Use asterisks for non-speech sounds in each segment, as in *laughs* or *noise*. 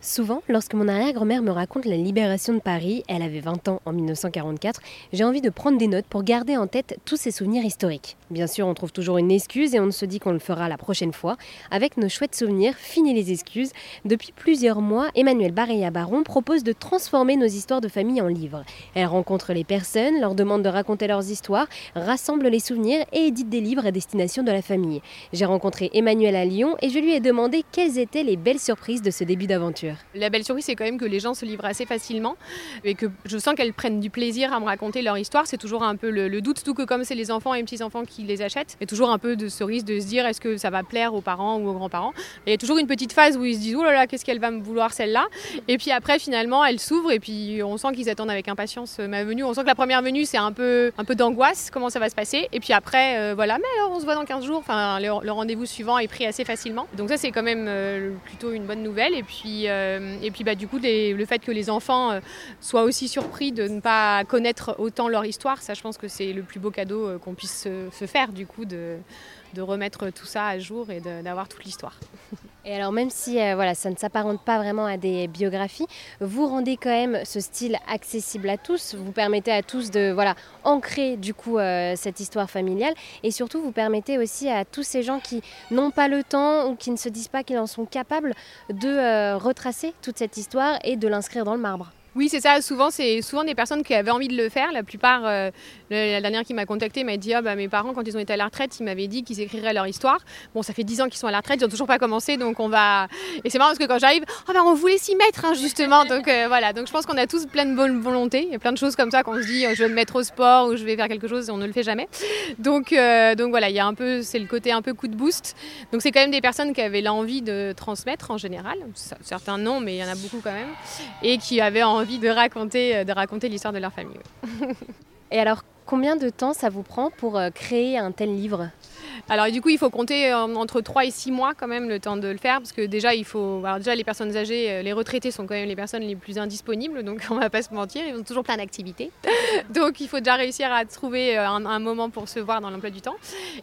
Souvent, lorsque mon arrière-grand-mère me raconte la libération de Paris, elle avait 20 ans en 1944, j'ai envie de prendre des notes pour garder en tête tous ces souvenirs historiques. Bien sûr, on trouve toujours une excuse et on se dit qu'on le fera la prochaine fois. Avec nos chouettes souvenirs, fini les excuses. Depuis plusieurs mois, Emmanuel Barilla Baron propose de transformer nos histoires de famille en livres. Elle rencontre les personnes, leur demande de raconter leurs histoires, rassemble les souvenirs et édite des livres à destination de la famille. J'ai rencontré Emmanuel à Lyon et je lui ai demandé quelles étaient les belles surprises de ce début d'aventure. La belle surprise, c'est quand même que les gens se livrent assez facilement et que je sens qu'elles prennent du plaisir à me raconter leur histoire. C'est toujours un peu le, doute, tout que comme c'est les enfants et les petits-enfants qui les achètent, il y a toujours un peu de ce risque de se dire est-ce que ça va plaire aux parents ou aux grands-parents? Il y a toujours une petite phase où ils se disent oh là là, qu'est-ce qu'elle va me vouloir celle-là? Et puis après, finalement, elle s'ouvre et puis on sent qu'ils attendent avec impatience ma venue. On sent que la première venue, c'est un peu, un peu d'angoisse, comment ça va se passer? Et puis après, euh, voilà, mais alors on se voit dans 15 jours. Enfin, le, rendez-vous suivant est pris assez facilement. Donc ça, c'est quand même euh, plutôt une bonne nouvelle. Et puis, euh, et puis bah, du coup, le fait que les enfants euh, soient aussi surpris de ne pas connaître autant leur histoire, ça, je pense que c'est le plus beau cadeau euh, qu'on puisse se, faire, du coup, de, remettre tout ça à jour et d'avoir toute l'histoire. *laughs* Et alors même si euh, voilà, ça ne s'apparente pas vraiment à des biographies, vous rendez quand même ce style accessible à tous, vous permettez à tous de voilà, ancrer du coup cette histoire familiale et surtout vous permettez aussi à tous ces gens qui n'ont pas le temps ou qui ne se disent pas qu'ils en sont capables de retracer toute cette histoire et de l'inscrire dans le marbre. Oui, c'est ça. Souvent, c'est souvent des personnes qui avaient envie de le faire. La plupart, euh, la dernière qui m'a contacté m'a dit ah, bah, mes parents, quand ils ont été à la retraite, ils m'avaient dit qu'ils écriraient leur histoire. Bon, ça fait 10 ans qu'ils sont à la retraite, ils n'ont toujours pas commencé, donc on va. Et c'est marrant parce que quand j'arrive, oh, bah, on voulait s'y mettre, hein, justement. donc euh, voilà. Donc je pense qu'on a tous plein de bonne volonté. Il y a plein de choses comme ça qu'on se dit je vais me mettre au sport ou je vais faire quelque chose et on ne le fait jamais. Donc, euh, donc voilà, il y a un peu, c'est le côté un peu coup de boost. Donc c'est quand même des personnes qui avaient l'envie de transmettre en général. Certains non, mais il y en a beaucoup quand même. Et qui avaient envie de raconter euh, de raconter l'histoire de leur famille. *laughs* Et alors, combien de temps ça vous prend pour euh, créer un tel livre? Alors du coup, il faut compter euh, entre 3 et 6 mois quand même le temps de le faire parce que déjà il faut alors déjà les personnes âgées, euh, les retraités sont quand même les personnes les plus indisponibles donc *laughs* on va pas se mentir, ils ont toujours plein d'activités. *laughs* donc il faut déjà réussir à trouver euh, un, moment pour se voir dans l'emploi du temps.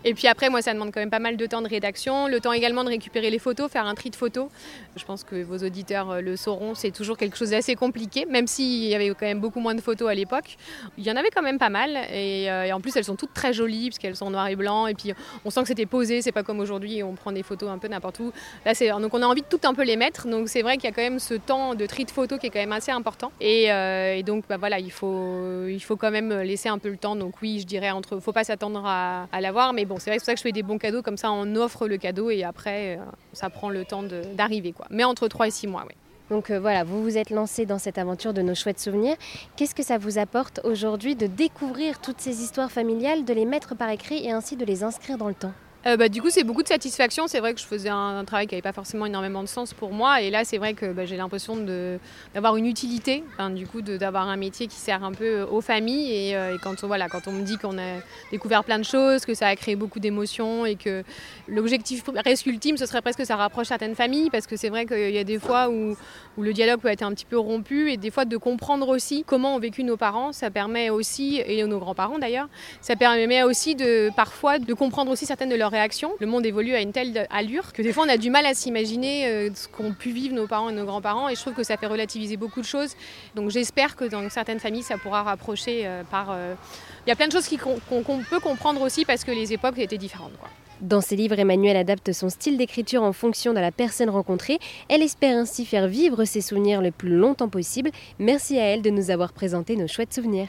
Et puis après moi ça demande quand même pas mal de temps de rédaction, le temps également de récupérer les photos, faire un tri de photos. Je pense que vos auditeurs le sauront, c'est toujours quelque chose d'assez compliqué même s'il y avait quand même beaucoup moins de photos à l'époque. Il y en avait quand même pas mal et, et en plus elles sont toutes très jolies parce qu'elles sont noir et blanc et puis on sent que c'était posé, c'est pas comme aujourd'hui, on prend des photos un peu n'importe où. Là, donc on a envie de tout un peu les mettre, donc c'est vrai qu'il y a quand même ce temps de tri de photos qui est quand même assez important. Et, euh, donc bah, voilà, il faut, il faut quand même laisser un peu le temps. Donc oui, je dirais entre, faut pas s'attendre à, l'avoir, mais bon, c'est vrai que c'est pour ça que je fais des bons cadeaux, comme ça on offre le cadeau et après euh, ça prend le temps d'arriver. Mais entre 3 et 6 mois, oui. Donc euh, voilà, vous vous êtes lancé dans cette aventure de nos chouettes souvenirs. Qu'est-ce que ça vous apporte aujourd'hui de découvrir toutes ces histoires familiales, de les mettre par écrit et ainsi de les inscrire dans le temps? Euh, bah, du coup, c'est beaucoup de satisfaction. C'est vrai que je faisais un, travail qui n'avait pas forcément énormément de sens pour moi. Et là, c'est vrai que bah, j'ai l'impression d'avoir une utilité, du coup, d'avoir un métier qui sert un peu euh, aux familles. Et, euh, quand, on, voilà, quand on me dit qu'on a découvert plein de choses, que ça a créé beaucoup d'émotions et que l'objectif presque ultime, ce serait presque que ça rapproche certaines familles. Parce que c'est vrai qu'il y a des fois où, où, le dialogue peut être un petit peu rompu. Et des fois, de comprendre aussi comment ont vécu nos parents, ça permet aussi, et nos grands-parents d'ailleurs, ça permet aussi de parfois de comprendre aussi certaines de leurs le monde évolue à une telle allure que des fois on a du mal à s'imaginer euh, ce qu'ont pu vivre nos parents et nos grands-parents et je trouve que ça fait relativiser beaucoup de choses. Donc j'espère que dans certaines familles ça pourra rapprocher euh, par... Euh, il y a plein de choses qu'on peut comprendre aussi parce que les époques étaient différentes. Dans ses livres, Emmanuel adapte son style d'écriture en fonction de la personne rencontrée. Elle espère ainsi faire vivre ses souvenirs le plus longtemps possible. Merci à elle de nous avoir présenté nos chouettes souvenirs.